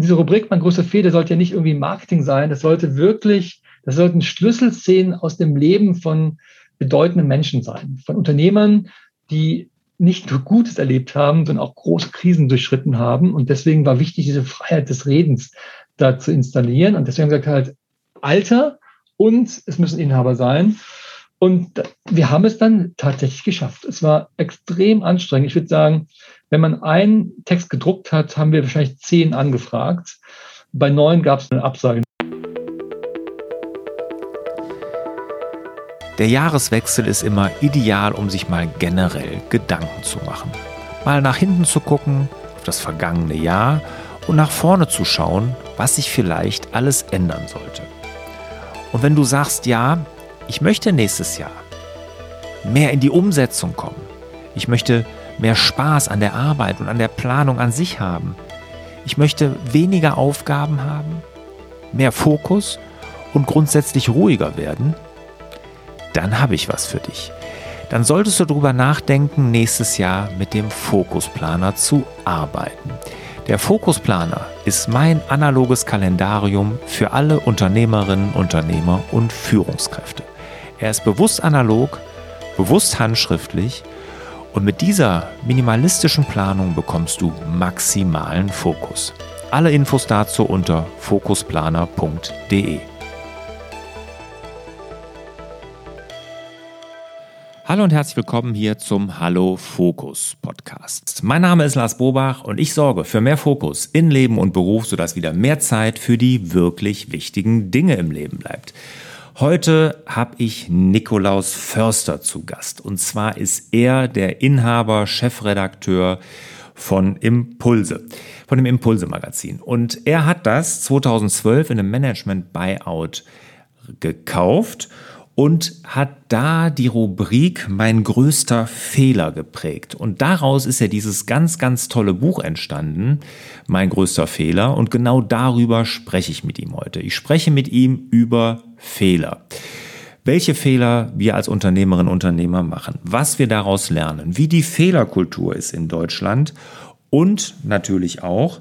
diese Rubrik, mein größter Fehler, sollte ja nicht irgendwie Marketing sein. Das sollte wirklich, das sollten Schlüsselszenen aus dem Leben von bedeutenden Menschen sein, von Unternehmern, die nicht nur Gutes erlebt haben, sondern auch große Krisen durchschritten haben. Und deswegen war wichtig, diese Freiheit des Redens da zu installieren. Und deswegen gesagt halt Alter und es müssen Inhaber sein. Und wir haben es dann tatsächlich geschafft. Es war extrem anstrengend. Ich würde sagen, wenn man einen Text gedruckt hat, haben wir wahrscheinlich zehn angefragt. Bei neun gab es eine Absage. Der Jahreswechsel ist immer ideal, um sich mal generell Gedanken zu machen. Mal nach hinten zu gucken, auf das vergangene Jahr und nach vorne zu schauen, was sich vielleicht alles ändern sollte. Und wenn du sagst, ja, ich möchte nächstes Jahr mehr in die Umsetzung kommen. Ich möchte mehr Spaß an der Arbeit und an der Planung an sich haben. Ich möchte weniger Aufgaben haben, mehr Fokus und grundsätzlich ruhiger werden. Dann habe ich was für dich. Dann solltest du darüber nachdenken, nächstes Jahr mit dem Fokusplaner zu arbeiten. Der Fokusplaner ist mein analoges Kalendarium für alle Unternehmerinnen, Unternehmer und Führungskräfte. Er ist bewusst analog, bewusst handschriftlich und mit dieser minimalistischen Planung bekommst du maximalen Fokus. Alle Infos dazu unter fokusplaner.de. Hallo und herzlich willkommen hier zum Hallo Fokus Podcast. Mein Name ist Lars Bobach und ich sorge für mehr Fokus in Leben und Beruf, sodass wieder mehr Zeit für die wirklich wichtigen Dinge im Leben bleibt. Heute habe ich Nikolaus Förster zu Gast. Und zwar ist er der Inhaber, Chefredakteur von Impulse, von dem Impulse-Magazin. Und er hat das 2012 in einem Management-Buyout gekauft und hat da die Rubrik Mein größter Fehler geprägt. Und daraus ist ja dieses ganz, ganz tolle Buch entstanden, Mein größter Fehler. Und genau darüber spreche ich mit ihm heute. Ich spreche mit ihm über Fehler. Welche Fehler wir als Unternehmerinnen und Unternehmer machen, was wir daraus lernen, wie die Fehlerkultur ist in Deutschland und natürlich auch,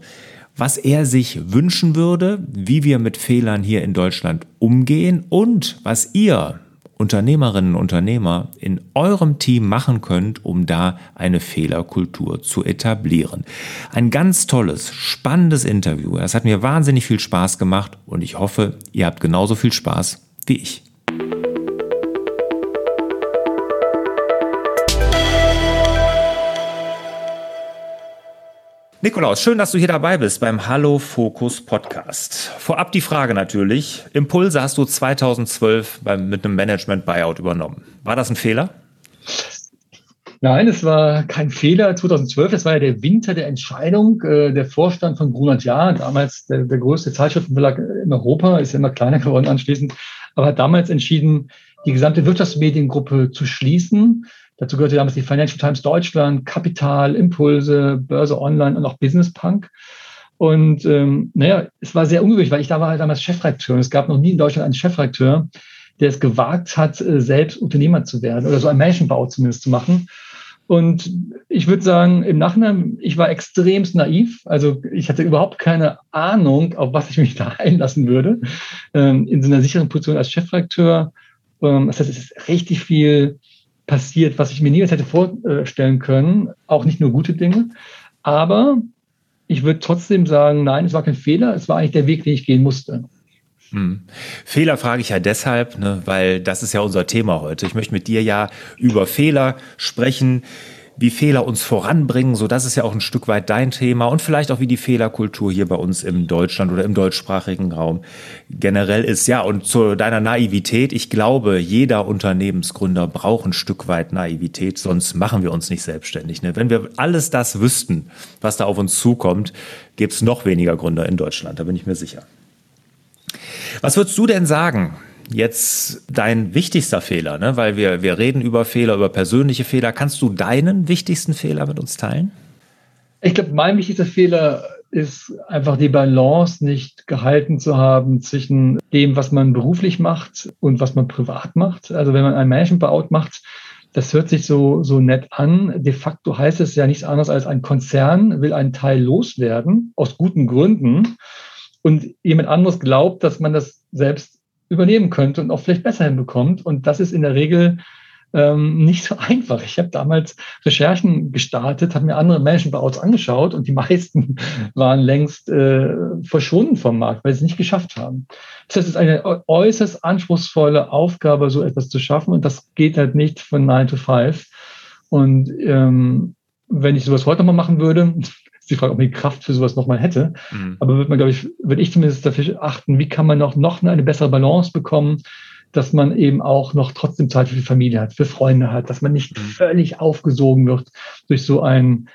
was er sich wünschen würde, wie wir mit Fehlern hier in Deutschland umgehen und was ihr Unternehmerinnen und Unternehmer in eurem Team machen könnt, um da eine Fehlerkultur zu etablieren. Ein ganz tolles, spannendes Interview. Es hat mir wahnsinnig viel Spaß gemacht und ich hoffe, ihr habt genauso viel Spaß wie ich. Nikolaus, schön, dass du hier dabei bist beim Hallo Fokus Podcast. Vorab die Frage natürlich. Impulse hast du 2012 beim, mit einem Management-Buyout übernommen. War das ein Fehler? Nein, es war kein Fehler. 2012, das war ja der Winter der Entscheidung. Äh, der Vorstand von Grunert Jahr, damals der, der größte Zeitschriftenverlag in Europa, ist ja immer kleiner geworden anschließend, aber hat damals entschieden, die gesamte Wirtschaftsmediengruppe zu schließen Dazu gehörte damals die Financial Times Deutschland, Kapital, Impulse, Börse Online und auch Business Punk. Und ähm, naja, es war sehr ungewöhnlich, weil ich da war halt damals Chefredakteur. Und es gab noch nie in Deutschland einen Chefredakteur, der es gewagt hat, äh, selbst Unternehmer zu werden oder so einen Menschenbau zumindest zu machen. Und ich würde sagen, im Nachhinein, ich war extremst naiv. Also ich hatte überhaupt keine Ahnung, auf was ich mich da einlassen würde. Ähm, in so einer sicheren Position als Chefredakteur. Ähm, das heißt, es ist richtig viel passiert, was ich mir niemals hätte vorstellen können. Auch nicht nur gute Dinge. Aber ich würde trotzdem sagen, nein, es war kein Fehler. Es war eigentlich der Weg, den ich gehen musste. Hm. Fehler frage ich ja deshalb, ne, weil das ist ja unser Thema heute. Ich möchte mit dir ja über Fehler sprechen wie Fehler uns voranbringen. So, das ist ja auch ein Stück weit dein Thema und vielleicht auch wie die Fehlerkultur hier bei uns im Deutschland oder im deutschsprachigen Raum generell ist. Ja, und zu deiner Naivität. Ich glaube, jeder Unternehmensgründer braucht ein Stück weit Naivität, sonst machen wir uns nicht selbstständig. Ne? Wenn wir alles das wüssten, was da auf uns zukommt, gäbe es noch weniger Gründer in Deutschland. Da bin ich mir sicher. Was würdest du denn sagen? Jetzt dein wichtigster Fehler, ne? weil wir, wir reden über Fehler, über persönliche Fehler. Kannst du deinen wichtigsten Fehler mit uns teilen? Ich glaube, mein wichtigster Fehler ist einfach die Balance nicht gehalten zu haben zwischen dem, was man beruflich macht und was man privat macht. Also wenn man ein Management-Buyout macht, Das hört sich so, so nett an. De facto heißt es ja nichts anderes als ein Konzern will einen Teil loswerden, aus guten Gründen. Und jemand anderes glaubt, dass man das selbst übernehmen könnte und auch vielleicht besser hinbekommt. Und das ist in der Regel ähm, nicht so einfach. Ich habe damals Recherchen gestartet, habe mir andere Management-Bouts angeschaut und die meisten waren längst äh, verschwunden vom Markt, weil sie es nicht geschafft haben. Das heißt, es ist eine äußerst anspruchsvolle Aufgabe, so etwas zu schaffen und das geht halt nicht von 9 to 5. Und ähm, wenn ich sowas heute mal machen würde, die Frage, ob man die Kraft für sowas nochmal hätte. Mhm. Aber würde man, glaube ich, würde ich zumindest dafür achten, wie kann man noch, noch eine bessere Balance bekommen dass man eben auch noch trotzdem Zeit für die Familie hat, für Freunde hat, dass man nicht mhm. völlig aufgesogen wird durch so ein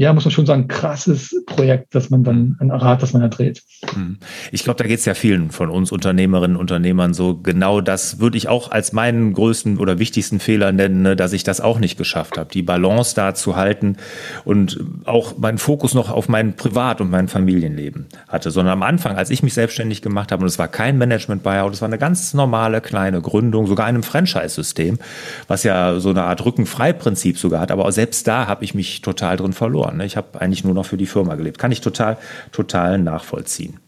ja, muss man schon sagen, krasses Projekt, dass man dann ein Rad, das man da dreht. Hm. Ich glaube, da geht es ja vielen von uns Unternehmerinnen und Unternehmern so. Genau das würde ich auch als meinen größten oder wichtigsten Fehler nennen, ne, dass ich das auch nicht geschafft habe, die Balance da zu halten und auch meinen Fokus noch auf mein Privat- und mein Familienleben hatte. Sondern am Anfang, als ich mich selbstständig gemacht habe, und es war kein Management-Buyout, es war eine ganz normale kleine Gründung, sogar einem Franchise-System, was ja so eine Art Rückenfrei-Prinzip sogar hat. Aber selbst da habe ich mich total drin verloren verloren. Ne? Ich habe eigentlich nur noch für die Firma gelebt. Kann ich total, total nachvollziehen.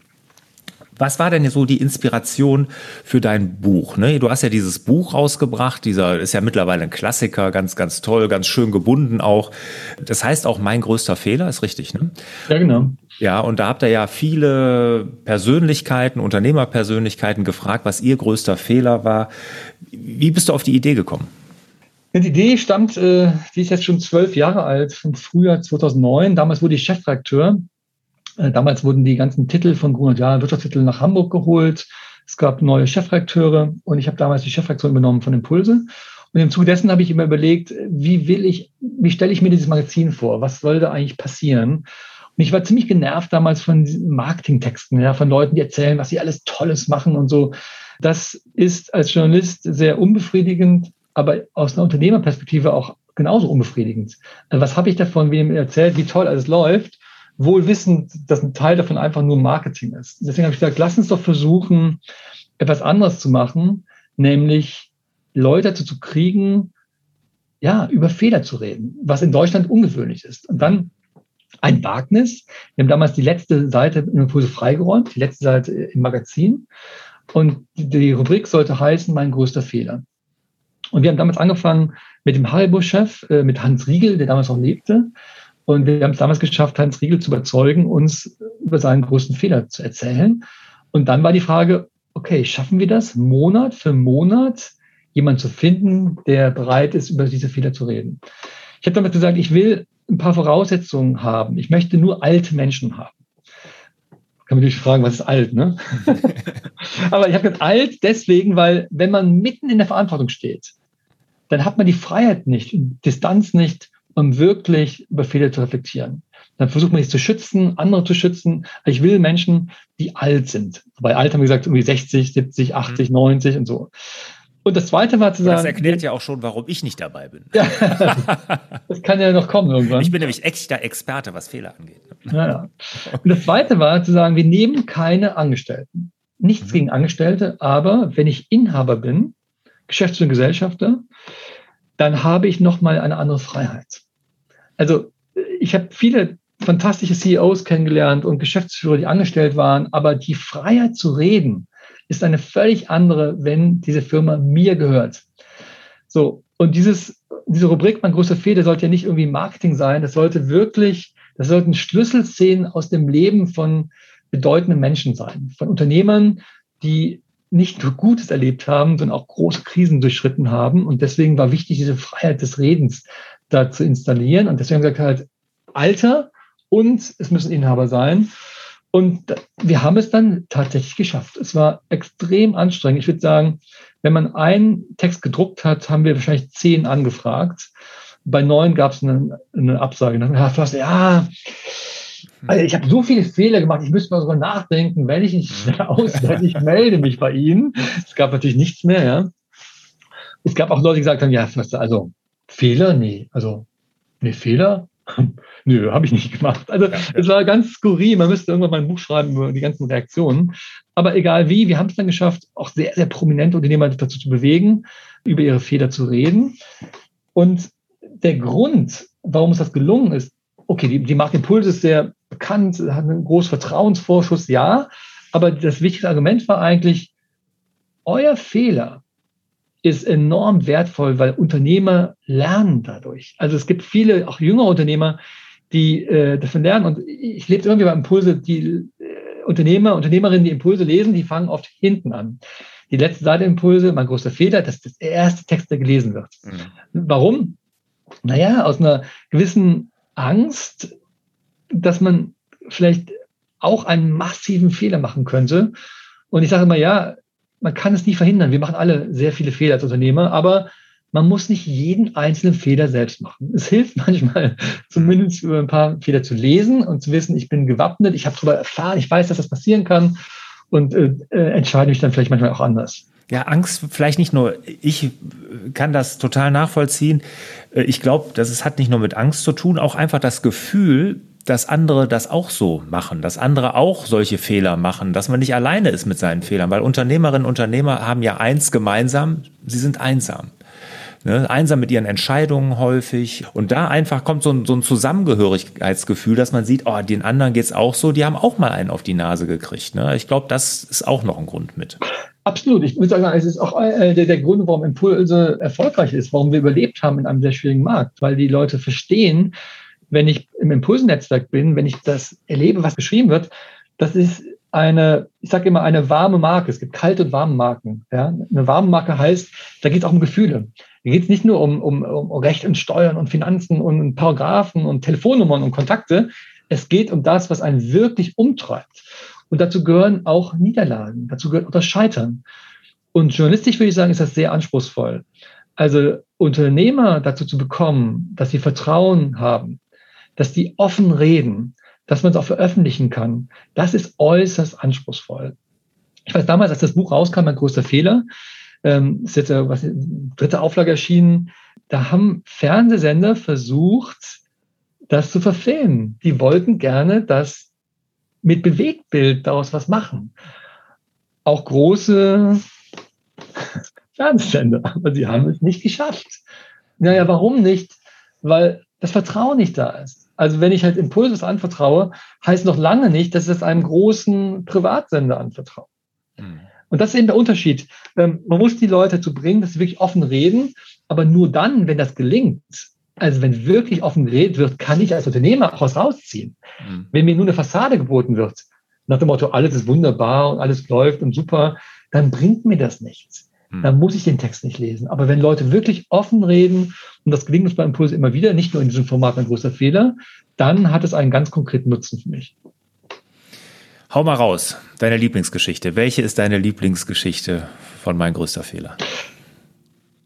Was war denn so die Inspiration für dein Buch? Ne? Du hast ja dieses Buch rausgebracht, dieser ist ja mittlerweile ein Klassiker, ganz, ganz toll, ganz schön gebunden auch. Das heißt auch mein größter Fehler, ist richtig, ne? Ja, genau. Ja, und da habt ihr ja viele Persönlichkeiten, Unternehmerpersönlichkeiten gefragt, was ihr größter Fehler war. Wie bist du auf die Idee gekommen? Die Idee stammt, äh, die ist jetzt schon zwölf Jahre alt, vom Frühjahr 2009. Damals wurde ich Chefredakteur. Äh, damals wurden die ganzen Titel von Grunert Jahr Wirtschaftstitel nach Hamburg geholt. Es gab neue Chefredakteure und ich habe damals die Chefredaktion übernommen von Impulse. Und im Zuge dessen habe ich immer überlegt, wie will ich, wie stelle ich mir dieses Magazin vor? Was soll da eigentlich passieren? Und ich war ziemlich genervt damals von Marketingtexten, ja, von Leuten, die erzählen, was sie alles Tolles machen und so. Das ist als Journalist sehr unbefriedigend aber aus einer Unternehmerperspektive auch genauso unbefriedigend. Also was habe ich davon, wie mir erzählt, wie toll alles läuft, wohl wissend, dass ein Teil davon einfach nur Marketing ist. Deswegen habe ich gesagt, lass uns doch versuchen, etwas anderes zu machen, nämlich Leute dazu zu kriegen, ja, über Fehler zu reden, was in Deutschland ungewöhnlich ist. Und dann ein Wagnis. Wir haben damals die letzte Seite im Impulse freigeräumt, die letzte Seite im Magazin. Und die Rubrik sollte heißen, mein größter Fehler. Und wir haben damals angefangen mit dem Haribo-Chef, äh, mit Hans Riegel, der damals auch lebte. Und wir haben es damals geschafft, Hans Riegel zu überzeugen, uns über seinen größten Fehler zu erzählen. Und dann war die Frage, okay, schaffen wir das, Monat für Monat jemanden zu finden, der bereit ist, über diese Fehler zu reden? Ich habe damals gesagt, ich will ein paar Voraussetzungen haben. Ich möchte nur alte Menschen haben. Kann man natürlich fragen, was ist alt, ne? Aber ich habe gesagt, alt deswegen, weil wenn man mitten in der Verantwortung steht, dann hat man die Freiheit nicht, Distanz nicht, um wirklich über Fehler zu reflektieren. Dann versucht man sich zu schützen, andere zu schützen. Ich will Menschen, die alt sind. Bei alt haben wir gesagt, irgendwie 60, 70, 80, 90 und so. Und das Zweite war zu sagen. Das erklärt ja auch schon, warum ich nicht dabei bin. Ja, das kann ja noch kommen irgendwann. Ich bin nämlich echter Experte, was Fehler angeht. Ja, ja. Und das Zweite war zu sagen, wir nehmen keine Angestellten. Nichts mhm. gegen Angestellte, aber wenn ich Inhaber bin, Geschäftsführer und Gesellschafter, dann habe ich nochmal eine andere Freiheit. Also ich habe viele fantastische CEOs kennengelernt und Geschäftsführer, die angestellt waren, aber die Freiheit zu reden ist eine völlig andere, wenn diese Firma mir gehört. So, und dieses, diese Rubrik, mein großer Fehler, sollte ja nicht irgendwie Marketing sein, das sollte wirklich, das sollten Schlüsselszenen aus dem Leben von bedeutenden Menschen sein, von Unternehmern, die nicht nur Gutes erlebt haben, sondern auch große Krisen durchschritten haben. Und deswegen war wichtig, diese Freiheit des Redens da zu installieren. Und deswegen gesagt halt Alter und es müssen Inhaber sein. Und wir haben es dann tatsächlich geschafft. Es war extrem anstrengend. Ich würde sagen, wenn man einen Text gedruckt hat, haben wir wahrscheinlich zehn angefragt. Bei neun gab es eine, eine Absage. Dann, Herr Förster, ja, also ich habe so viele Fehler gemacht, ich müsste mal sogar nachdenken, wenn ich nicht schnell auswerde, ich melde mich bei Ihnen. Es gab natürlich nichts mehr, ja. Es gab auch Leute, die gesagt haben, ja, also Fehler? Nee, also, nee, Fehler? Nö, habe ich nicht gemacht. Also ja, ja. es war ganz skurril. Man müsste irgendwann mal ein Buch schreiben über die ganzen Reaktionen. Aber egal wie, wir haben es dann geschafft, auch sehr, sehr prominente Unternehmer dazu zu bewegen, über ihre Fehler zu reden. Und der Grund, warum es das gelungen ist, okay, die, die Marke Impuls ist sehr bekannt, hat einen großen Vertrauensvorschuss, ja, aber das wichtigste Argument war eigentlich, euer Fehler ist enorm wertvoll, weil Unternehmer lernen dadurch. Also es gibt viele, auch jüngere Unternehmer, die äh, davon lernen. Und ich lebe irgendwie bei Impulse, die äh, Unternehmer, Unternehmerinnen, die Impulse lesen, die fangen oft hinten an. Die letzte Seite Impulse, mein großer Fehler, das ist der erste Text, der gelesen wird. Mhm. Warum? Naja, aus einer gewissen Angst, dass man vielleicht auch einen massiven Fehler machen könnte. Und ich sage immer, ja, man kann es nie verhindern. Wir machen alle sehr viele Fehler als Unternehmer, aber man muss nicht jeden einzelnen Fehler selbst machen. Es hilft manchmal, zumindest über ein paar Fehler zu lesen und zu wissen, ich bin gewappnet, ich habe darüber erfahren, ich weiß, dass das passieren kann und äh, äh, entscheide mich dann vielleicht manchmal auch anders. Ja, Angst, vielleicht nicht nur, ich kann das total nachvollziehen. Äh, ich glaube, das es hat nicht nur mit Angst zu tun, auch einfach das Gefühl, dass andere das auch so machen, dass andere auch solche Fehler machen, dass man nicht alleine ist mit seinen Fehlern, weil Unternehmerinnen und Unternehmer haben ja eins gemeinsam, sie sind einsam. Ne, einsam mit ihren Entscheidungen häufig. Und da einfach kommt so ein, so ein Zusammengehörigkeitsgefühl, dass man sieht, oh, den anderen geht's auch so, die haben auch mal einen auf die Nase gekriegt. Ne? Ich glaube, das ist auch noch ein Grund mit. Absolut. Ich würde sagen, es ist auch äh, der, der Grund, warum Impulse erfolgreich ist, warum wir überlebt haben in einem sehr schwierigen Markt, weil die Leute verstehen, wenn ich im Impulsennetzwerk bin, wenn ich das erlebe, was beschrieben wird, das ist eine, ich sage immer, eine warme Marke. Es gibt kalte und warme Marken. Ja? Eine warme Marke heißt, da geht es auch um Gefühle. Da geht es nicht nur um, um, um Recht und Steuern und Finanzen und Paragraphen und Telefonnummern und Kontakte. Es geht um das, was einen wirklich umtreibt. Und dazu gehören auch Niederlagen, dazu gehört auch das Scheitern. Und journalistisch würde ich sagen, ist das sehr anspruchsvoll. Also Unternehmer dazu zu bekommen, dass sie Vertrauen haben, dass die offen reden, dass man es auch veröffentlichen kann, das ist äußerst anspruchsvoll. Ich weiß damals, als das Buch rauskam, mein größter Fehler, ähm, ist jetzt äh, was, dritte Auflage erschienen, da haben Fernsehsender versucht, das zu verfilmen. Die wollten gerne, dass mit Bewegtbild daraus was machen. Auch große Fernsehsender, aber sie haben es nicht geschafft. Naja, warum nicht? Weil das Vertrauen nicht da ist. Also wenn ich halt Impulses anvertraue, heißt noch lange nicht, dass ich es einem großen Privatsender anvertraue. Mhm. Und das ist eben der Unterschied. Ähm, man muss die Leute dazu bringen, dass sie wirklich offen reden, aber nur dann, wenn das gelingt, also wenn wirklich offen geredet wird, kann ich als Unternehmer auch was rausziehen. Mhm. Wenn mir nur eine Fassade geboten wird, nach dem Motto, alles ist wunderbar und alles läuft und super, dann bringt mir das nichts. Hm. Dann muss ich den Text nicht lesen. Aber wenn Leute wirklich offen reden, und das gelingt uns bei Impulse immer wieder, nicht nur in diesem Format ein großer Fehler, dann hat es einen ganz konkreten Nutzen für mich. Hau mal raus, deine Lieblingsgeschichte. Welche ist deine Lieblingsgeschichte von mein größter Fehler?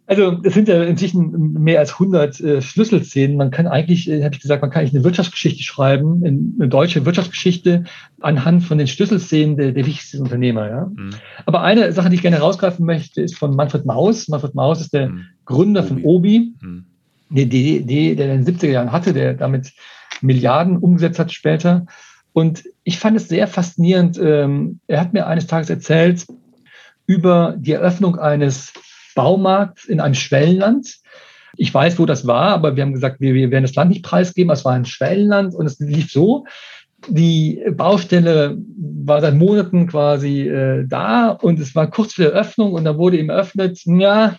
Also es sind ja inzwischen mehr als 100 äh, Schlüsselszenen. Man kann eigentlich, äh, habe ich gesagt, man kann eigentlich eine Wirtschaftsgeschichte schreiben, eine deutsche Wirtschaftsgeschichte anhand von den Schlüsselszenen der, der wichtigsten Unternehmer. Ja? Mhm. Aber eine Sache, die ich gerne rausgreifen möchte, ist von Manfred Maus. Manfred Maus ist der mhm. Gründer Obi. von Obi, mhm. die Idee, der in den 70er Jahren hatte, der damit Milliarden umgesetzt hat später. Und ich fand es sehr faszinierend. Ähm, er hat mir eines Tages erzählt über die Eröffnung eines Baumarkt in einem Schwellenland. Ich weiß, wo das war, aber wir haben gesagt, wir, wir werden das Land nicht preisgeben. Es war ein Schwellenland und es lief so. Die Baustelle war seit Monaten quasi äh, da und es war kurz vor der Eröffnung und da wurde ihm eröffnet, ja,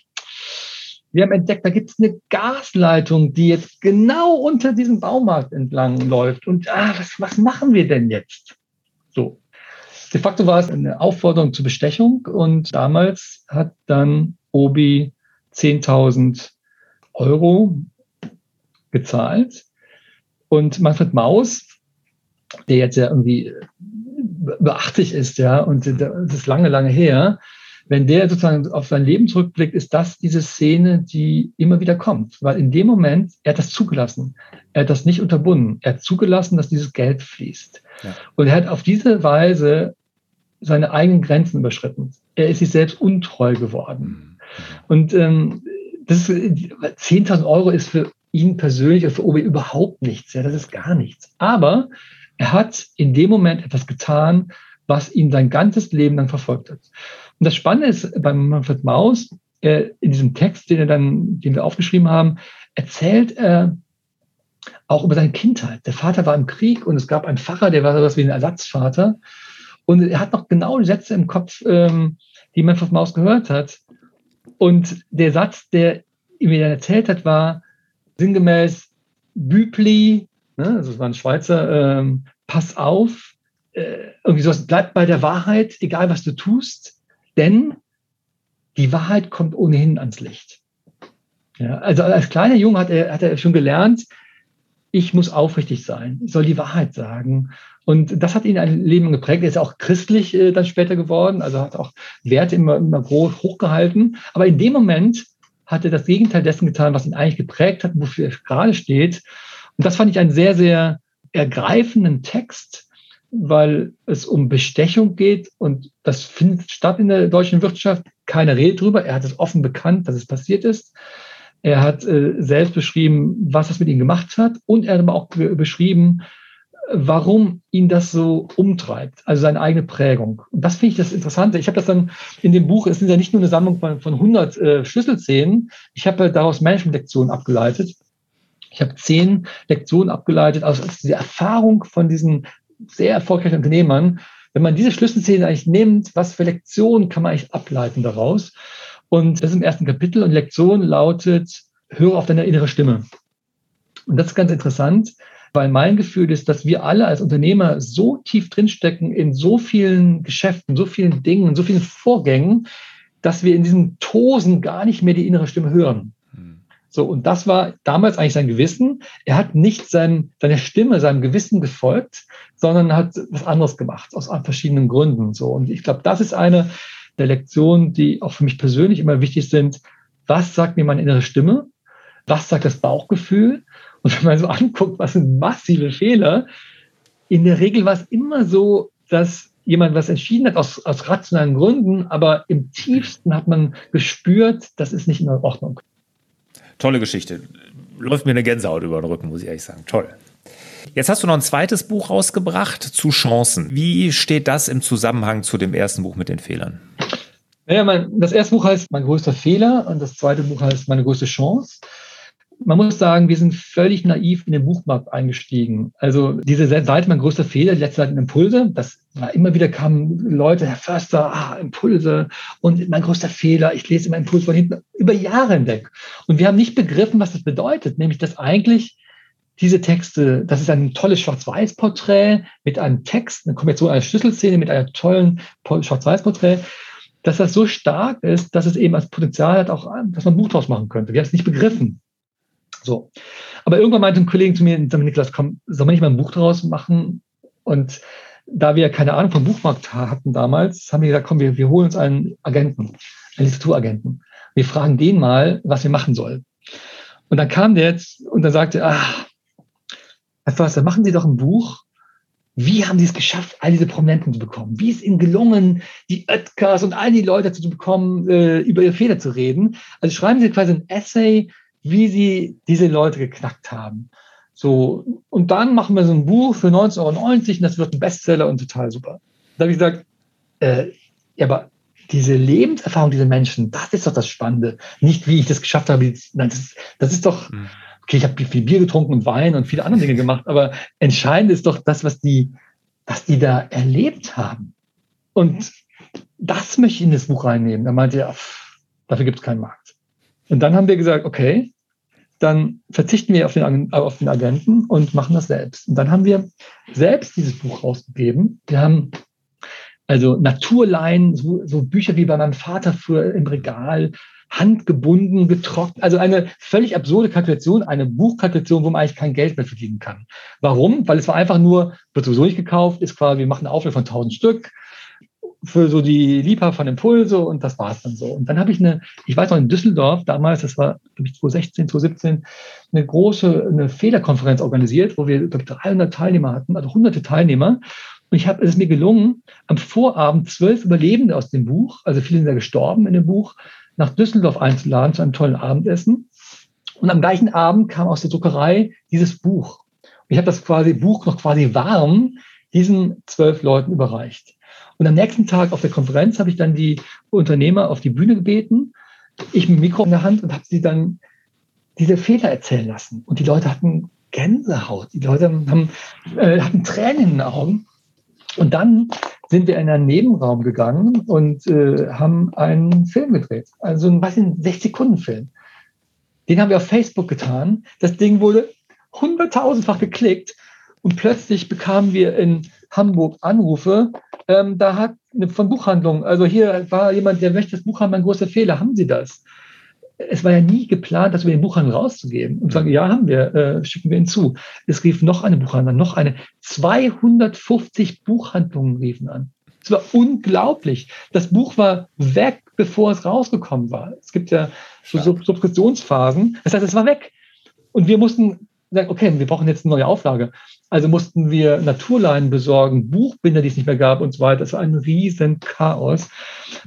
wir haben entdeckt, da gibt es eine Gasleitung, die jetzt genau unter diesem Baumarkt entlang läuft. Und ah, was, was machen wir denn jetzt? So. De facto war es eine Aufforderung zur Bestechung und damals hat dann Obi 10.000 Euro gezahlt. Und Manfred Maus, der jetzt ja irgendwie 80 ist, ja, und das ist lange, lange her, wenn der sozusagen auf sein Leben zurückblickt, ist das diese Szene, die immer wieder kommt. Weil in dem Moment, er hat das zugelassen. Er hat das nicht unterbunden. Er hat zugelassen, dass dieses Geld fließt. Ja. Und er hat auf diese Weise seine eigenen Grenzen überschritten. Er ist sich selbst untreu geworden. Mhm. Und ähm, das 10.000 Euro ist für ihn persönlich oder für Obi überhaupt nichts. Ja, das ist gar nichts. Aber er hat in dem Moment etwas getan, was ihn sein ganzes Leben lang verfolgt hat. Und das Spannende ist beim Manfred Maus, äh, in diesem Text, den er dann, den wir aufgeschrieben haben, erzählt er auch über seine Kindheit. Der Vater war im Krieg und es gab einen Pfarrer, der war sowas wie ein Ersatzvater. Und er hat noch genau die Sätze im Kopf, ähm, die man von Maus gehört hat. Und der Satz, der ihm dann erzählt hat, war sinngemäß Bübli, ne, also es war ein Schweizer, ähm, pass auf, äh, irgendwie sowas, bleib bei der Wahrheit, egal was du tust, denn die Wahrheit kommt ohnehin ans Licht. Ja, also als kleiner Junge hat er, hat er schon gelernt, ich muss aufrichtig sein, ich soll die Wahrheit sagen. Und das hat ihn ein Leben geprägt. Er ist auch christlich äh, dann später geworden, also hat auch Werte immer, immer groß hochgehalten. Aber in dem Moment hat er das Gegenteil dessen getan, was ihn eigentlich geprägt hat, wofür er gerade steht. Und das fand ich einen sehr, sehr ergreifenden Text, weil es um Bestechung geht und das findet statt in der deutschen Wirtschaft. Keine Rede drüber. Er hat es offen bekannt, dass es passiert ist. Er hat äh, selbst beschrieben, was es mit ihm gemacht hat und er hat aber auch beschrieben, warum ihn das so umtreibt, also seine eigene Prägung. Und das finde ich das Interessante. Ich habe das dann in dem Buch, es sind ja nicht nur eine Sammlung von, von 100 äh, Schlüsselszenen, ich habe daraus Management-Lektionen abgeleitet. Ich habe zehn Lektionen abgeleitet aus also der Erfahrung von diesen sehr erfolgreichen Unternehmern. Wenn man diese Schlüsselszenen eigentlich nimmt, was für Lektionen kann man eigentlich ableiten daraus? Und das ist im ersten Kapitel und Lektion lautet, höre auf deine innere Stimme. Und das ist ganz interessant, weil mein Gefühl ist, dass wir alle als Unternehmer so tief drinstecken in so vielen Geschäften, so vielen Dingen, so vielen Vorgängen, dass wir in diesem Tosen gar nicht mehr die innere Stimme hören. So, und das war damals eigentlich sein Gewissen. Er hat nicht sein, seine Stimme, seinem Gewissen gefolgt, sondern hat was anderes gemacht, aus verschiedenen Gründen. So, und ich glaube, das ist eine der Lektionen, die auch für mich persönlich immer wichtig sind. Was sagt mir meine innere Stimme? Was sagt das Bauchgefühl? Und wenn man so anguckt, was sind massive Fehler, in der Regel war es immer so, dass jemand was entschieden hat aus, aus rationalen Gründen, aber im tiefsten hat man gespürt, das ist nicht in Ordnung. Tolle Geschichte. Läuft mir eine Gänsehaut über den Rücken, muss ich ehrlich sagen. Toll. Jetzt hast du noch ein zweites Buch rausgebracht zu Chancen. Wie steht das im Zusammenhang zu dem ersten Buch mit den Fehlern? Naja, mein, das erste Buch heißt Mein größter Fehler und das zweite Buch heißt Meine größte Chance man muss sagen, wir sind völlig naiv in den Buchmarkt eingestiegen. Also diese Seite, mein größter Fehler, die letzte Seite Impulse, das war immer wieder kamen Leute, Herr Förster, ah, Impulse und mein größter Fehler, ich lese immer Impulse von hinten, über Jahre hinweg. Und wir haben nicht begriffen, was das bedeutet, nämlich dass eigentlich diese Texte, das ist ein tolles Schwarz-Weiß-Porträt mit einem Text, eine Kombination einer Schlüsselszene mit einem tollen Schwarz-Weiß-Porträt, dass das so stark ist, dass es eben als Potenzial hat, auch, dass man ein Buch draus machen könnte. Wir haben es nicht begriffen. So. Aber irgendwann meinte ein Kollege zu mir, Niklas, komm, soll man nicht mal ein Buch daraus machen? Und da wir keine Ahnung vom Buchmarkt hatten damals, haben wir gesagt, komm, wir, wir holen uns einen Agenten, einen Literaturagenten. Wir fragen den mal, was wir machen sollen. Und dann kam der jetzt und dann sagte, ah, Herr Förster, machen Sie doch ein Buch. Wie haben Sie es geschafft, all diese Prominenten zu bekommen? Wie ist Ihnen gelungen, die Oetkers und all die Leute zu bekommen, äh, über ihre Fehler zu reden? Also schreiben Sie quasi ein Essay wie sie diese Leute geknackt haben. So, und dann machen wir so ein Buch für 19,90 Euro und das wird ein Bestseller und total super. Da habe ich gesagt, äh, ja, aber diese Lebenserfahrung dieser Menschen, das ist doch das Spannende. Nicht, wie ich das geschafft habe. Nein, das, das ist doch, hm. okay, ich habe viel Bier getrunken und Wein und viele andere Dinge gemacht, aber entscheidend ist doch das, was die, was die da erlebt haben. Und das möchte ich in das Buch reinnehmen. Da meinte er, dafür gibt es keinen Markt. Und dann haben wir gesagt, okay, dann verzichten wir auf den, auf den Agenten und machen das selbst. Und dann haben wir selbst dieses Buch rausgegeben. Wir haben also Naturlein, so, so Bücher wie bei meinem Vater früher im Regal, handgebunden, getrocknet. Also eine völlig absurde Kalkulation, eine Buchkalkulation, wo man eigentlich kein Geld mehr verdienen kann. Warum? Weil es war einfach nur, wird sowieso nicht gekauft, ist quasi, wir machen eine Auflage von 1000 Stück, für so die Liebhaber von Impulse und das war es dann so. Und dann habe ich eine, ich weiß noch in Düsseldorf damals, das war glaube ich 2016, 2017, eine große eine Fehlerkonferenz organisiert, wo wir glaube ich 300 Teilnehmer hatten, also hunderte Teilnehmer. Und ich habe es ist mir gelungen, am Vorabend zwölf Überlebende aus dem Buch, also viele sind ja gestorben in dem Buch, nach Düsseldorf einzuladen zu einem tollen Abendessen. Und am gleichen Abend kam aus der Druckerei dieses Buch. Und ich habe das quasi Buch noch quasi warm diesen zwölf Leuten überreicht. Und am nächsten Tag auf der Konferenz habe ich dann die Unternehmer auf die Bühne gebeten, ich mit dem Mikro in der Hand und habe sie dann diese Fehler erzählen lassen. Und die Leute hatten Gänsehaut. Die Leute haben, äh, hatten Tränen in den Augen. Und dann sind wir in einen Nebenraum gegangen und äh, haben einen Film gedreht. Also ein, ein 60-Sekunden-Film. Den haben wir auf Facebook getan. Das Ding wurde hunderttausendfach geklickt und plötzlich bekamen wir in Hamburg Anrufe. Ähm, da hat eine von Buchhandlung, also hier war jemand, der möchte das Buch haben, ein großer Fehler. Haben Sie das? Es war ja nie geplant, das über den Buchhandel rauszugeben und sagen, ja, haben wir, äh, schicken wir ihn zu. Es rief noch eine Buchhandlung, noch eine. 250 Buchhandlungen riefen an. Es war unglaublich. Das Buch war weg, bevor es rausgekommen war. Es gibt ja so Sub Subskriptionsphasen. Das heißt, es war weg. Und wir mussten sagen, okay, wir brauchen jetzt eine neue Auflage. Also mussten wir Naturleinen besorgen, Buchbinder, die es nicht mehr gab und so weiter. Das war ein riesen Chaos.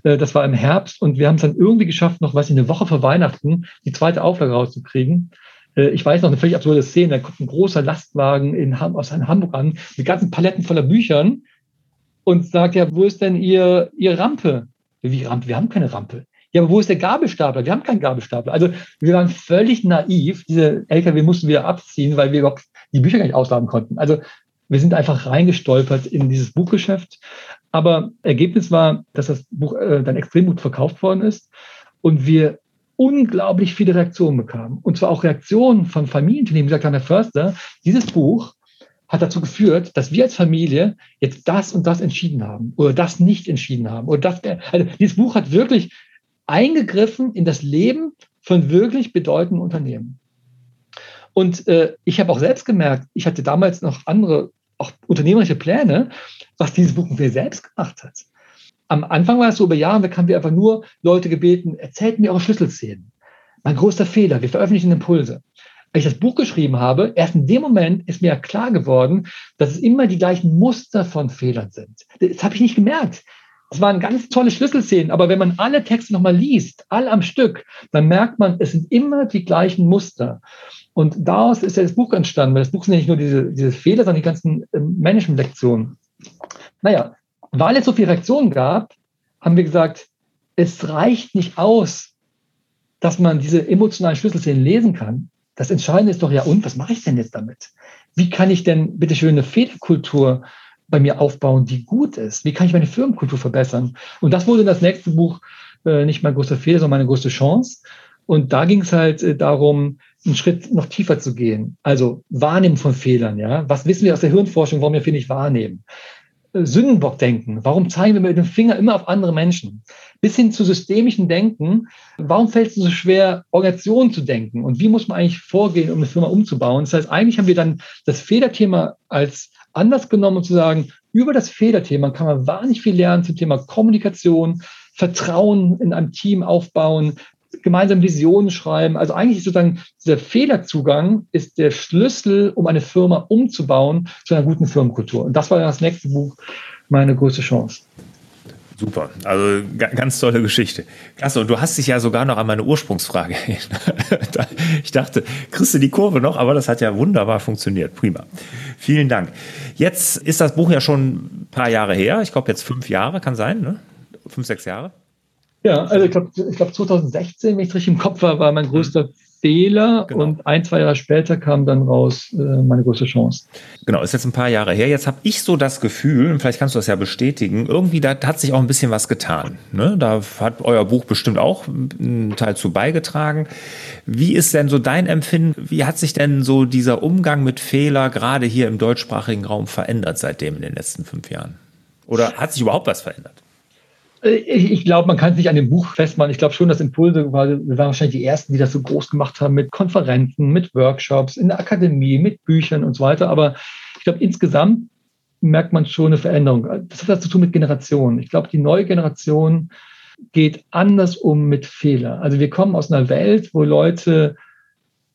Äh, das war im Herbst und wir haben es dann irgendwie geschafft, noch, was ich eine Woche vor Weihnachten die zweite Auflage rauszukriegen. Äh, ich weiß noch eine völlig absurde Szene. Da kommt ein großer Lastwagen in, aus Hamburg an mit ganzen Paletten voller Büchern und sagt ja, wo ist denn Ihr, Ihr Rampe? Wie Rampe? Wir haben keine Rampe. Ja, aber wo ist der Gabelstapler? Wir haben keinen Gabelstapler. Also wir waren völlig naiv. Diese LKW mussten wir abziehen, weil wir überhaupt die Bücher gar nicht ausladen konnten. Also wir sind einfach reingestolpert in dieses Buchgeschäft. Aber Ergebnis war, dass das Buch äh, dann extrem gut verkauft worden ist und wir unglaublich viele Reaktionen bekamen. Und zwar auch Reaktionen von Familienunternehmen, die gesagt Herr Förster, dieses Buch hat dazu geführt, dass wir als Familie jetzt das und das entschieden haben oder das nicht entschieden haben. Oder das, also dieses Buch hat wirklich eingegriffen in das Leben von wirklich bedeutenden Unternehmen. Und äh, ich habe auch selbst gemerkt, ich hatte damals noch andere, auch unternehmerische Pläne, was dieses Buch mir selbst gemacht hat. Am Anfang war es so, über Jahre haben wir einfach nur Leute gebeten, erzählt mir eure Schlüsselszenen. Mein größter Fehler, wir veröffentlichen Impulse. Als ich das Buch geschrieben habe, erst in dem Moment ist mir klar geworden, dass es immer die gleichen Muster von Fehlern sind. Das habe ich nicht gemerkt. Es waren ganz tolle Schlüsselszenen, aber wenn man alle Texte nochmal liest, all am Stück, dann merkt man, es sind immer die gleichen Muster. Und daraus ist ja das Buch entstanden, weil das Buch sind ja nicht nur diese, diese Fehler, sondern die ganzen ähm, Management-Lektionen. Naja, weil es so viele Reaktionen gab, haben wir gesagt, es reicht nicht aus, dass man diese emotionalen Schlüsselszenen lesen kann. Das Entscheidende ist doch ja, und was mache ich denn jetzt damit? Wie kann ich denn bitte schön eine Fehlerkultur bei mir aufbauen, die gut ist? Wie kann ich meine Firmenkultur verbessern? Und das wurde das nächste Buch äh, nicht mein größter Fehler, sondern meine größte Chance. Und da ging es halt äh, darum, einen Schritt noch tiefer zu gehen. Also Wahrnehmen von Fehlern, ja. Was wissen wir aus der Hirnforschung, warum wir Fehler nicht wahrnehmen? Äh, Sündenbockdenken. Warum zeigen wir mit dem Finger immer auf andere Menschen? Bis hin zu systemischen Denken. Warum fällt es so schwer, Organisationen zu denken? Und wie muss man eigentlich vorgehen, um eine Firma umzubauen? Das heißt, eigentlich haben wir dann das Fehlerthema als anders genommen und zu sagen, über das Federthema kann man wahnsinnig viel lernen zum Thema Kommunikation, Vertrauen in einem Team aufbauen, gemeinsam Visionen schreiben. Also eigentlich sozusagen dieser Fehlerzugang ist der Schlüssel, um eine Firma umzubauen zu einer guten Firmenkultur. Und das war das nächste Buch, meine größte Chance. Super, also ganz tolle Geschichte. Klasse, und du hast dich ja sogar noch an meine Ursprungsfrage. ich dachte, kriegst du die Kurve noch, aber das hat ja wunderbar funktioniert. Prima. Vielen Dank. Jetzt ist das Buch ja schon ein paar Jahre her. Ich glaube jetzt fünf Jahre, kann sein, ne? Fünf, sechs Jahre. Ja, also ich glaube, ich glaub 2016, wenn ich richtig im Kopf war, war mein größter Fehler genau. und ein, zwei Jahre später kam dann raus äh, meine größte Chance. Genau, ist jetzt ein paar Jahre her. Jetzt habe ich so das Gefühl, und vielleicht kannst du das ja bestätigen, irgendwie da hat sich auch ein bisschen was getan. Ne? Da hat euer Buch bestimmt auch einen Teil zu beigetragen. Wie ist denn so dein Empfinden? Wie hat sich denn so dieser Umgang mit Fehler gerade hier im deutschsprachigen Raum verändert seitdem in den letzten fünf Jahren? Oder hat sich überhaupt was verändert? Ich, glaube, man kann es nicht an dem Buch festmachen. Ich glaube schon, dass Impulse war, wir waren wahrscheinlich die ersten, die das so groß gemacht haben mit Konferenzen, mit Workshops, in der Akademie, mit Büchern und so weiter. Aber ich glaube, insgesamt merkt man schon eine Veränderung. Das hat was zu tun mit Generationen. Ich glaube, die neue Generation geht anders um mit Fehler. Also wir kommen aus einer Welt, wo Leute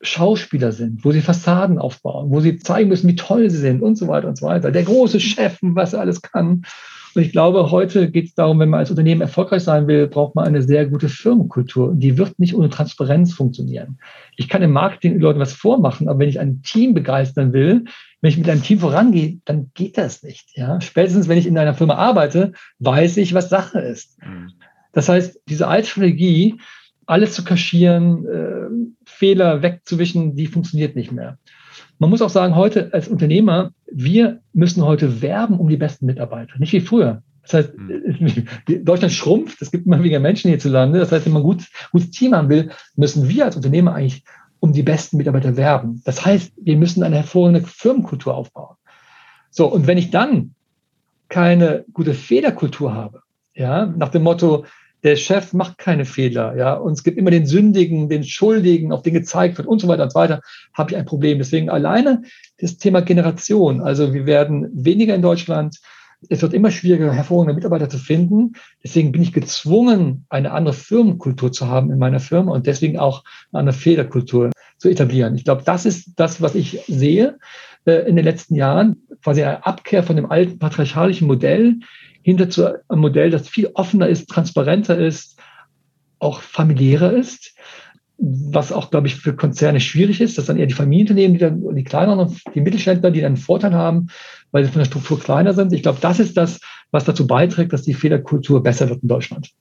Schauspieler sind, wo sie Fassaden aufbauen, wo sie zeigen müssen, wie toll sie sind und so weiter und so weiter. Der große Chef, was er alles kann. Und ich glaube, heute geht es darum, wenn man als Unternehmen erfolgreich sein will, braucht man eine sehr gute Firmenkultur. Die wird nicht ohne Transparenz funktionieren. Ich kann im Marketing den Leuten was vormachen, aber wenn ich ein Team begeistern will, wenn ich mit einem Team vorangehe, dann geht das nicht. Ja? Spätestens, wenn ich in einer Firma arbeite, weiß ich, was Sache ist. Mhm. Das heißt, diese alte Strategie, alles zu kaschieren, äh, Fehler wegzuwischen, die funktioniert nicht mehr. Man muss auch sagen, heute als Unternehmer, wir müssen heute werben um die besten Mitarbeiter, nicht wie früher. Das heißt, mhm. Deutschland schrumpft, es gibt immer weniger Menschen hierzulande. Das heißt, wenn man ein gut, gutes Team haben will, müssen wir als Unternehmer eigentlich um die besten Mitarbeiter werben. Das heißt, wir müssen eine hervorragende Firmenkultur aufbauen. So, und wenn ich dann keine gute Fehlerkultur habe, ja, nach dem Motto, der Chef macht keine Fehler, ja, und es gibt immer den Sündigen, den Schuldigen, auf den gezeigt wird und so weiter und so weiter, habe ich ein Problem. Deswegen alleine das Thema Generation. Also wir werden weniger in Deutschland. Es wird immer schwieriger, hervorragende Mitarbeiter zu finden. Deswegen bin ich gezwungen, eine andere Firmenkultur zu haben in meiner Firma und deswegen auch eine andere Fehlerkultur zu etablieren. Ich glaube, das ist das, was ich sehe in den letzten Jahren. Quasi eine Abkehr von dem alten patriarchalischen Modell hinter zu einem Modell, das viel offener ist, transparenter ist, auch familiärer ist, was auch, glaube ich, für Konzerne schwierig ist. Das sind eher die Familienunternehmen, die dann, die kleineren, die Mittelständler, die dann einen Vorteil haben, weil sie von der Struktur kleiner sind. Ich glaube, das ist das, was dazu beiträgt, dass die Fehlerkultur besser wird in Deutschland.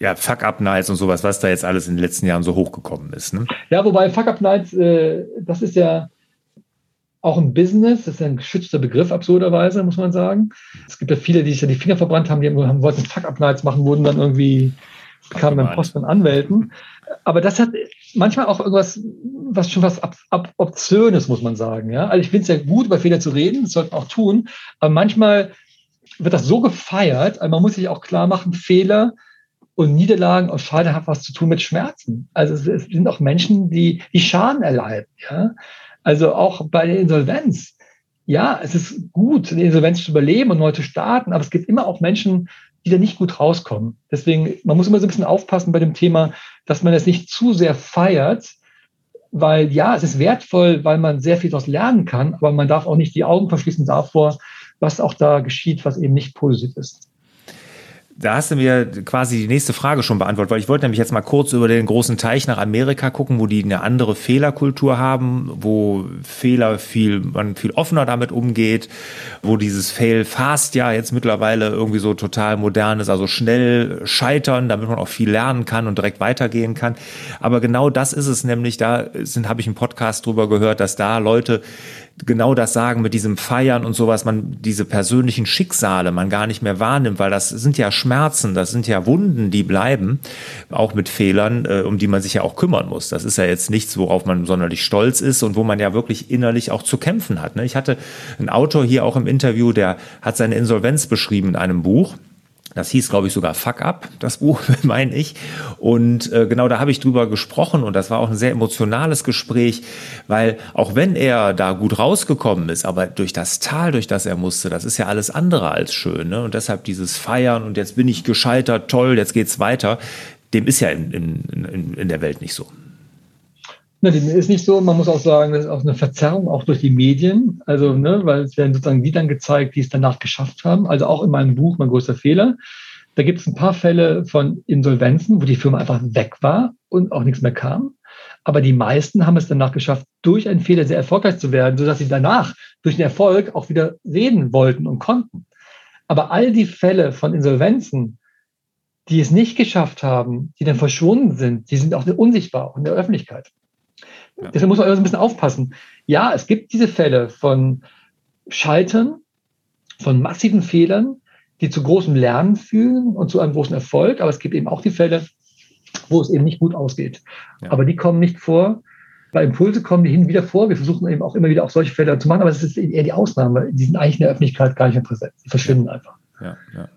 Ja, Fuck-Up-Nights und sowas, was da jetzt alles in den letzten Jahren so hochgekommen ist. Ne? Ja, wobei Fuck-Up-Nights, äh, das ist ja, auch ein Business, das ist ein geschützter Begriff, absurderweise, muss man sagen. Es gibt ja viele, die sich ja die Finger verbrannt haben, die haben, wollten Fuck-Up-Nights machen, wurden dann irgendwie, bekamen dann Post von Anwälten. Aber das hat manchmal auch irgendwas, was schon was ab, ab Obszönes, muss man sagen. Ja? Also ich finde es ja gut, über Fehler zu reden, das sollten wir auch tun, aber manchmal wird das so gefeiert, also man muss sich auch klar machen, Fehler und Niederlagen aus Scheide haben was zu tun mit Schmerzen. Also es, es sind auch Menschen, die, die Schaden erleiden. Ja? Also auch bei der Insolvenz. Ja, es ist gut, eine Insolvenz zu überleben und neu zu starten, aber es gibt immer auch Menschen, die da nicht gut rauskommen. Deswegen, man muss immer so ein bisschen aufpassen bei dem Thema, dass man es nicht zu sehr feiert, weil ja, es ist wertvoll, weil man sehr viel daraus lernen kann, aber man darf auch nicht die Augen verschließen davor, was auch da geschieht, was eben nicht positiv ist. Da hast du mir quasi die nächste Frage schon beantwortet, weil ich wollte nämlich jetzt mal kurz über den großen Teich nach Amerika gucken, wo die eine andere Fehlerkultur haben, wo Fehler viel, man viel offener damit umgeht, wo dieses Fail fast ja jetzt mittlerweile irgendwie so total modern ist, also schnell scheitern, damit man auch viel lernen kann und direkt weitergehen kann. Aber genau das ist es nämlich, da sind, habe ich einen Podcast drüber gehört, dass da Leute genau das sagen mit diesem Feiern und sowas, man diese persönlichen Schicksale man gar nicht mehr wahrnimmt, weil das sind ja Schmerzen, das sind ja Wunden, die bleiben, auch mit Fehlern, äh, um die man sich ja auch kümmern muss. Das ist ja jetzt nichts, worauf man sonderlich stolz ist und wo man ja wirklich innerlich auch zu kämpfen hat. Ne? Ich hatte einen Autor hier auch im Interview, der hat seine Insolvenz beschrieben in einem Buch. Das hieß, glaube ich, sogar Fuck Up, das Buch, meine ich. Und äh, genau da habe ich drüber gesprochen und das war auch ein sehr emotionales Gespräch, weil auch wenn er da gut rausgekommen ist, aber durch das Tal, durch das er musste, das ist ja alles andere als schön. Ne? Und deshalb dieses Feiern und jetzt bin ich gescheitert, toll, jetzt geht's weiter, dem ist ja in, in, in, in der Welt nicht so. Ne, dem ist nicht so. Man muss auch sagen, das ist auch eine Verzerrung, auch durch die Medien. Also, ne, weil es werden sozusagen die dann gezeigt, die es danach geschafft haben. Also auch in meinem Buch, mein größter Fehler. Da gibt es ein paar Fälle von Insolvenzen, wo die Firma einfach weg war und auch nichts mehr kam. Aber die meisten haben es danach geschafft, durch einen Fehler sehr erfolgreich zu werden, sodass sie danach durch den Erfolg auch wieder reden wollten und konnten. Aber all die Fälle von Insolvenzen, die es nicht geschafft haben, die dann verschwunden sind, die sind auch unsichtbar auch in der Öffentlichkeit. Ja. Deshalb muss man immer so ein bisschen aufpassen. Ja, es gibt diese Fälle von Scheitern, von massiven Fehlern, die zu großem Lernen führen und zu einem großen Erfolg. Aber es gibt eben auch die Fälle, wo es eben nicht gut ausgeht. Ja. Aber die kommen nicht vor. Bei Impulse kommen die hin und wieder vor. Wir versuchen eben auch immer wieder auch solche Fälle zu machen, aber es ist eher die Ausnahme. Die sind eigentlich in der Öffentlichkeit gar nicht mehr präsent. Die verschwinden ja. einfach. Ja, ja.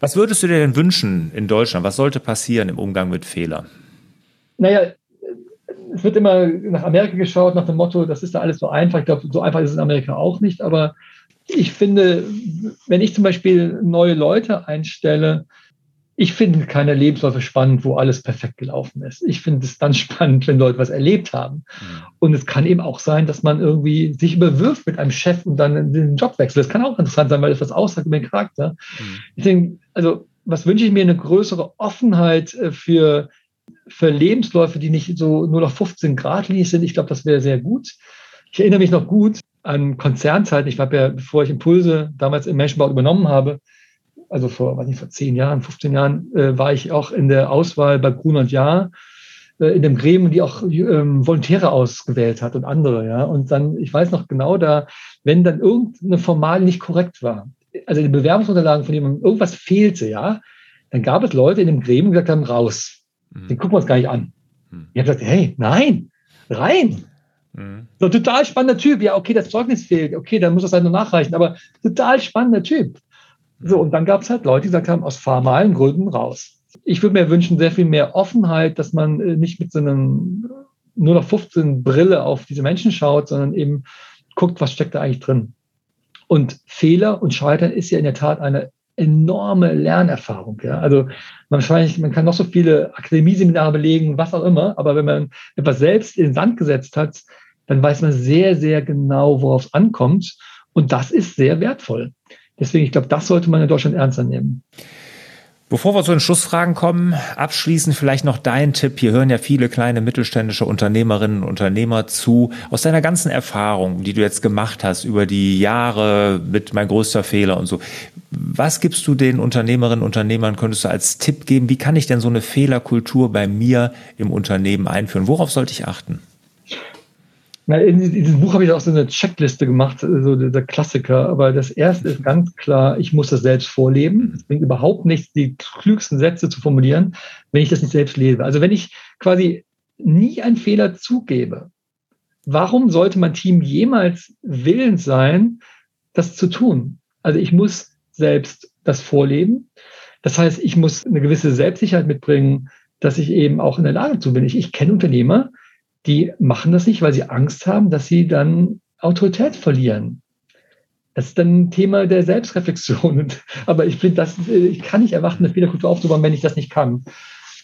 Was würdest du dir denn wünschen in Deutschland? Was sollte passieren im Umgang mit Fehlern? Naja, es wird immer nach Amerika geschaut, nach dem Motto, das ist da alles so einfach. Ich glaube, so einfach ist es in Amerika auch nicht. Aber ich finde, wenn ich zum Beispiel neue Leute einstelle, ich finde keine Lebensläufe spannend, wo alles perfekt gelaufen ist. Ich finde es dann spannend, wenn Leute was erlebt haben. Mhm. Und es kann eben auch sein, dass man irgendwie sich überwirft mit einem Chef und dann den Job wechselt. Das kann auch interessant sein, weil es was aussagt über den Charakter. Mhm. Ich denke, also was wünsche ich mir? Eine größere Offenheit äh, für für Lebensläufe, die nicht so nur noch 15 Grad linig sind. Ich glaube, das wäre sehr gut. Ich erinnere mich noch gut an Konzernzeiten. Ich habe ja, bevor ich Impulse damals im Menschenbau übernommen habe, also vor, weiß nicht, vor zehn Jahren, 15 Jahren, äh, war ich auch in der Auswahl bei Grun und Jahr äh, in dem Gremium, die auch ähm, Volontäre ausgewählt hat und andere, ja. Und dann, ich weiß noch genau, da, wenn dann irgendeine Formal nicht korrekt war, also die Bewerbungsunterlagen von jemandem irgendwas fehlte, ja, dann gab es Leute in dem Gremium, die gesagt haben, raus. Mhm. Den gucken wir uns gar nicht an. Mhm. Ich habe gesagt, hey, nein, rein. Mhm. So total spannender Typ. Ja, okay, das Zeugnis fehlt. Okay, dann muss das halt nur nachreichen. Aber total spannender Typ. So, mhm. und dann gab es halt Leute, die gesagt haben, aus formalen Gründen raus. Ich würde mir wünschen, sehr viel mehr Offenheit, dass man äh, nicht mit so einem nur noch 15 Brille auf diese Menschen schaut, sondern eben guckt, was steckt da eigentlich drin. Und Fehler und Scheitern ist ja in der Tat eine enorme Lernerfahrung. Ja? Also man, wahrscheinlich, man kann noch so viele Akademieseminare belegen, was auch immer, aber wenn man etwas selbst in den Sand gesetzt hat, dann weiß man sehr, sehr genau, worauf es ankommt. Und das ist sehr wertvoll. Deswegen, ich glaube, das sollte man in Deutschland ernster nehmen. Bevor wir zu den Schlussfragen kommen, abschließend vielleicht noch dein Tipp. Hier hören ja viele kleine mittelständische Unternehmerinnen und Unternehmer zu. Aus deiner ganzen Erfahrung, die du jetzt gemacht hast über die Jahre mit mein größter Fehler und so. Was gibst du den Unternehmerinnen und Unternehmern, könntest du als Tipp geben? Wie kann ich denn so eine Fehlerkultur bei mir im Unternehmen einführen? Worauf sollte ich achten? In, diesem Buch habe ich auch so eine Checkliste gemacht, so der Klassiker. Aber das erste ist ganz klar, ich muss das selbst vorleben. Es bringt überhaupt nichts, die klügsten Sätze zu formulieren, wenn ich das nicht selbst lebe. Also wenn ich quasi nie einen Fehler zugebe, warum sollte mein Team jemals willens sein, das zu tun? Also ich muss selbst das vorleben. Das heißt, ich muss eine gewisse Selbstsicherheit mitbringen, dass ich eben auch in der Lage zu bin. Ich, ich kenne Unternehmer, die machen das nicht, weil sie Angst haben, dass sie dann Autorität verlieren. Das ist dann ein Thema der Selbstreflexion. Aber ich finde, das, ich kann nicht erwarten, eine Fehlerkultur aufzubauen, wenn ich das nicht kann.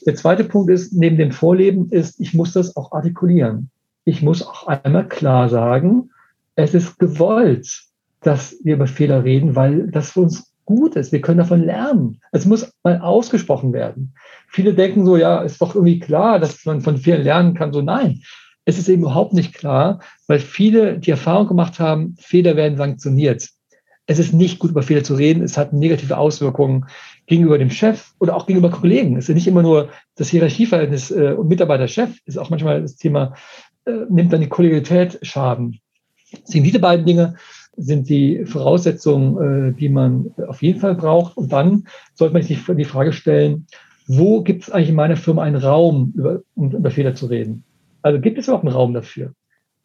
Der zweite Punkt ist, neben dem Vorleben, ist, ich muss das auch artikulieren. Ich muss auch einmal klar sagen, es ist gewollt, dass wir über Fehler reden, weil das für uns gut ist. Wir können davon lernen. Es muss mal ausgesprochen werden. Viele denken so, ja, ist doch irgendwie klar, dass man von Fehlern lernen kann. So, nein, es ist eben überhaupt nicht klar, weil viele die Erfahrung gemacht haben, Fehler werden sanktioniert. Es ist nicht gut, über Fehler zu reden. Es hat negative Auswirkungen gegenüber dem Chef oder auch gegenüber Kollegen. Es ist nicht immer nur das Hierarchieverhältnis äh, Mitarbeiter-Chef, ist auch manchmal das Thema, äh, nimmt dann die Kollegialität Schaden. Deswegen diese beiden Dinge sind die Voraussetzungen, äh, die man auf jeden Fall braucht. Und dann sollte man sich die Frage stellen, wo gibt es eigentlich in meiner Firma einen Raum, über, um über Fehler zu reden? Also gibt es überhaupt einen Raum dafür?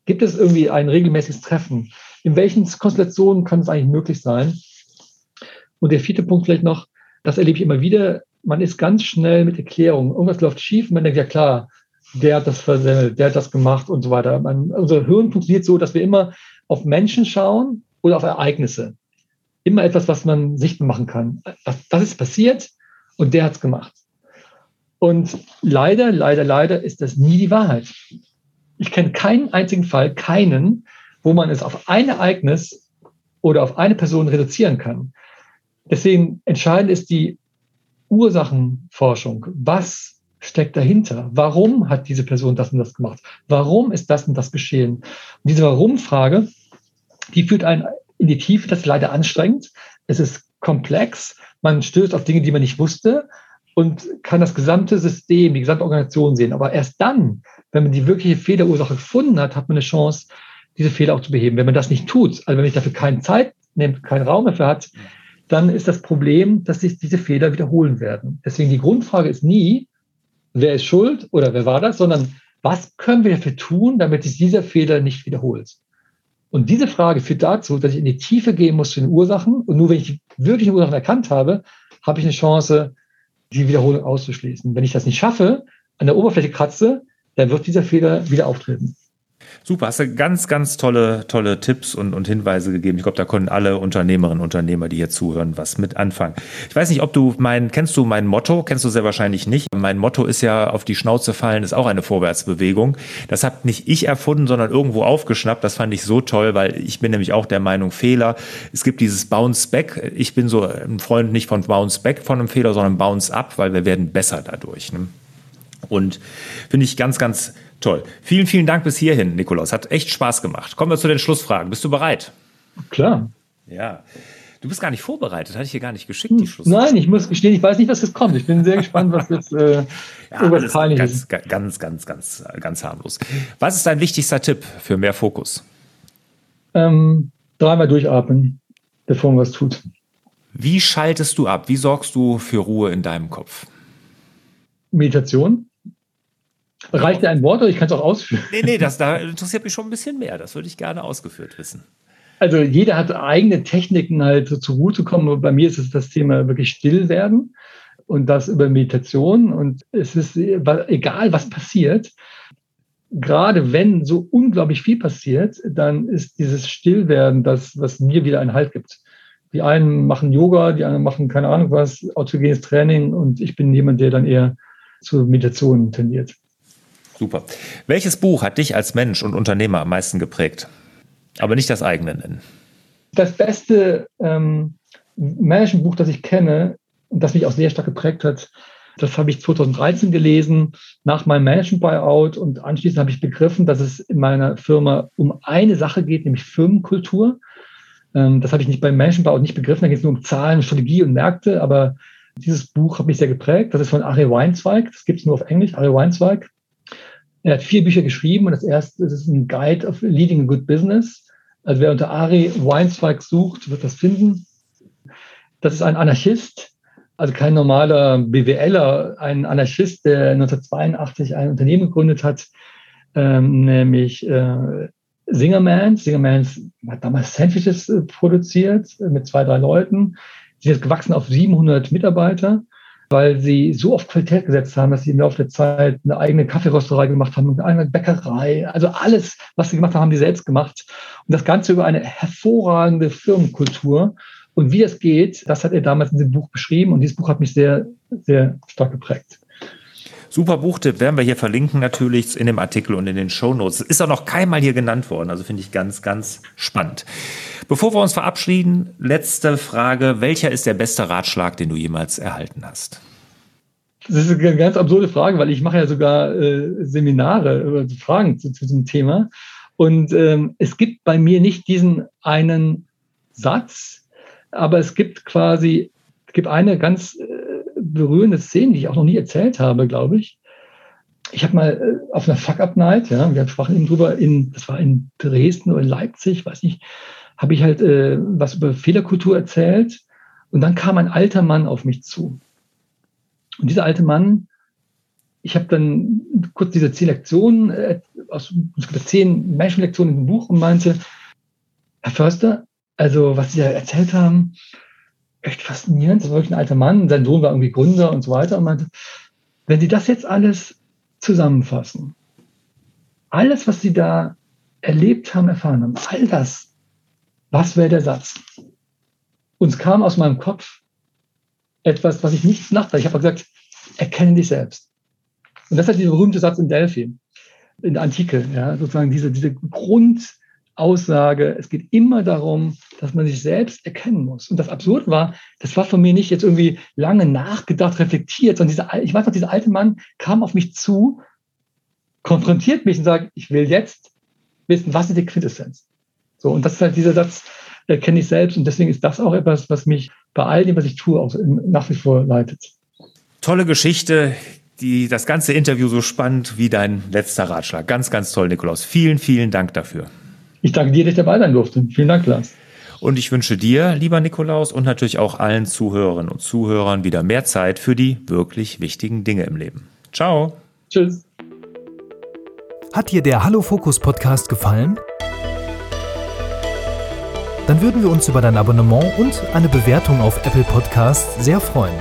Gibt es irgendwie ein regelmäßiges Treffen? In welchen Konstellationen kann es eigentlich möglich sein? Und der vierte Punkt vielleicht noch, das erlebe ich immer wieder, man ist ganz schnell mit Erklärungen. Irgendwas läuft schief und man denkt, ja klar, der hat das versemmelt, der hat das gemacht und so weiter. Man, unser Hirn funktioniert so, dass wir immer auf Menschen schauen oder auf Ereignisse. Immer etwas, was man sichtbar machen kann. Das, das ist passiert und der hat es gemacht. Und leider, leider, leider ist das nie die Wahrheit. Ich kenne keinen einzigen Fall, keinen, wo man es auf ein Ereignis oder auf eine Person reduzieren kann. Deswegen entscheidend ist die Ursachenforschung. Was steckt dahinter? Warum hat diese Person das und das gemacht? Warum ist das und das geschehen? Und diese Warum-Frage, die führt einen in die Tiefe. Das ist leider anstrengend. Es ist komplex. Man stößt auf Dinge, die man nicht wusste und kann das gesamte System, die gesamte Organisation sehen. Aber erst dann, wenn man die wirkliche Fehlerursache gefunden hat, hat man eine Chance, diese Fehler auch zu beheben. Wenn man das nicht tut, also wenn man dafür keine Zeit nimmt, keinen Raum dafür hat, dann ist das Problem, dass sich diese Fehler wiederholen werden. Deswegen die Grundfrage ist nie, wer ist schuld oder wer war das, sondern was können wir dafür tun, damit sich dieser Fehler nicht wiederholt? Und diese Frage führt dazu, dass ich in die Tiefe gehen muss zu den Ursachen. Und nur wenn ich die wirklichen Ursachen erkannt habe, habe ich eine Chance, die Wiederholung auszuschließen. Wenn ich das nicht schaffe, an der Oberfläche kratze, dann wird dieser Fehler wieder auftreten. Super, hast du ganz, ganz tolle, tolle Tipps und, und Hinweise gegeben. Ich glaube, da können alle Unternehmerinnen und Unternehmer, die hier zuhören, was mit anfangen. Ich weiß nicht, ob du mein, kennst du mein Motto? Kennst du sehr wahrscheinlich nicht. Mein Motto ist ja, auf die Schnauze fallen ist auch eine Vorwärtsbewegung. Das habe nicht ich erfunden, sondern irgendwo aufgeschnappt. Das fand ich so toll, weil ich bin nämlich auch der Meinung, Fehler. Es gibt dieses Bounce Back. Ich bin so ein Freund nicht von Bounce Back von einem Fehler, sondern Bounce Up, weil wir werden besser dadurch. Ne? Und finde ich ganz, ganz Toll. Vielen, vielen Dank bis hierhin, Nikolaus. Hat echt Spaß gemacht. Kommen wir zu den Schlussfragen. Bist du bereit? Klar. Ja. Du bist gar nicht vorbereitet, hatte ich hier gar nicht geschickt, die Schluss. Nein, ich muss gestehen, ich weiß nicht, was jetzt kommt. Ich bin sehr gespannt, was jetzt äh, ja, irgendwas ganz, ganz, ganz, ganz, ganz harmlos. Was ist dein wichtigster Tipp für mehr Fokus? Ähm, dreimal durchatmen, bevor man was tut. Wie schaltest du ab? Wie sorgst du für Ruhe in deinem Kopf? Meditation. Reicht dir ein Wort oder ich kann es auch ausführen? Nee, nee, das da interessiert mich schon ein bisschen mehr. Das würde ich gerne ausgeführt wissen. Also jeder hat eigene Techniken halt so zur Ruhe zu kommen. Bei mir ist es das Thema wirklich still werden und das über Meditation. Und es ist egal, was passiert. Gerade wenn so unglaublich viel passiert, dann ist dieses Stillwerden das, was mir wieder einen Halt gibt. Die einen machen Yoga, die anderen machen keine Ahnung was, autogenes Training und ich bin jemand, der dann eher zur Meditation tendiert. Super. Welches Buch hat dich als Mensch und Unternehmer am meisten geprägt? Aber nicht das eigene nennen. Das beste ähm, Managementbuch, das ich kenne und das mich auch sehr stark geprägt hat, das habe ich 2013 gelesen, nach meinem Management-Buyout. Und anschließend habe ich begriffen, dass es in meiner Firma um eine Sache geht, nämlich Firmenkultur. Ähm, das habe ich nicht beim Management-Buyout nicht begriffen. Da geht es nur um Zahlen, Strategie und Märkte. Aber dieses Buch hat mich sehr geprägt. Das ist von Ari Weinzweig. Das gibt es nur auf Englisch. Ari Weinzweig. Er hat vier Bücher geschrieben und das erste ist ein Guide of Leading a Good Business. Also wer unter Ari Weinzweig sucht, wird das finden. Das ist ein Anarchist, also kein normaler BWLer, ein Anarchist, der 1982 ein Unternehmen gegründet hat, ähm, nämlich äh, Singermans. Singermans hat damals Sandwiches äh, produziert äh, mit zwei, drei Leuten. Sie ist gewachsen auf 700 Mitarbeiter weil sie so auf Qualität gesetzt haben, dass sie im Laufe der Zeit eine eigene Kaffeerösterei gemacht haben, eine eigene Bäckerei. Also alles, was sie gemacht haben, haben die selbst gemacht. Und das Ganze über eine hervorragende Firmenkultur. Und wie das geht, das hat er damals in dem Buch beschrieben. Und dieses Buch hat mich sehr, sehr stark geprägt. Super Buchtipp werden wir hier verlinken natürlich in dem Artikel und in den Shownotes. Ist auch noch keinmal hier genannt worden, also finde ich ganz, ganz spannend. Bevor wir uns verabschieden, letzte Frage. Welcher ist der beste Ratschlag, den du jemals erhalten hast? Das ist eine ganz absurde Frage, weil ich mache ja sogar äh, Seminare über Fragen zu, zu diesem Thema. Und ähm, es gibt bei mir nicht diesen einen Satz, aber es gibt quasi, es gibt eine ganz äh, berührende Szene, die ich auch noch nie erzählt habe, glaube ich. Ich habe mal äh, auf einer Fuck-Up-Night, ja, wir sprachen eben drüber, in, das war in Dresden oder in Leipzig, weiß nicht, habe ich halt äh, was über Fehlerkultur erzählt und dann kam ein alter Mann auf mich zu. Und dieser alte Mann, ich habe dann kurz diese zehn Lektionen, äh, aus zehn Menschenlektionen im Buch und meinte, Herr Förster, also was Sie da erzählt haben, echt faszinierend. Das war wirklich ein alter Mann. Sein Sohn war irgendwie Gründer und so weiter. Und meinte, wenn Sie das jetzt alles zusammenfassen, alles, was Sie da erlebt haben, erfahren haben, all das, was wäre der Satz? Uns kam aus meinem Kopf etwas, was ich nicht nachdachte. Ich habe gesagt, erkenne dich selbst. Und das ist halt dieser berühmte Satz in Delphi, in der Antike, ja, sozusagen diese, diese Grund, Aussage. Es geht immer darum, dass man sich selbst erkennen muss. Und das absurd war, das war von mir nicht jetzt irgendwie lange nachgedacht, reflektiert, sondern dieser, ich weiß noch, dieser alte Mann kam auf mich zu, konfrontiert mich und sagt, ich will jetzt wissen, was ist die Quintessenz? So, und das ist halt dieser Satz, der kenne ich selbst. Und deswegen ist das auch etwas, was mich bei all dem, was ich tue, auch nach wie vor leitet. Tolle Geschichte die, das ganze Interview so spannend wie dein letzter Ratschlag. Ganz, ganz toll, Nikolaus. Vielen, vielen Dank dafür. Ich danke dir, dass ich dabei sein durfte. Vielen Dank, Lars. Und ich wünsche dir, lieber Nikolaus, und natürlich auch allen Zuhörerinnen und Zuhörern wieder mehr Zeit für die wirklich wichtigen Dinge im Leben. Ciao. Tschüss. Hat dir der Hallo Fokus Podcast gefallen? Dann würden wir uns über dein Abonnement und eine Bewertung auf Apple Podcasts sehr freuen.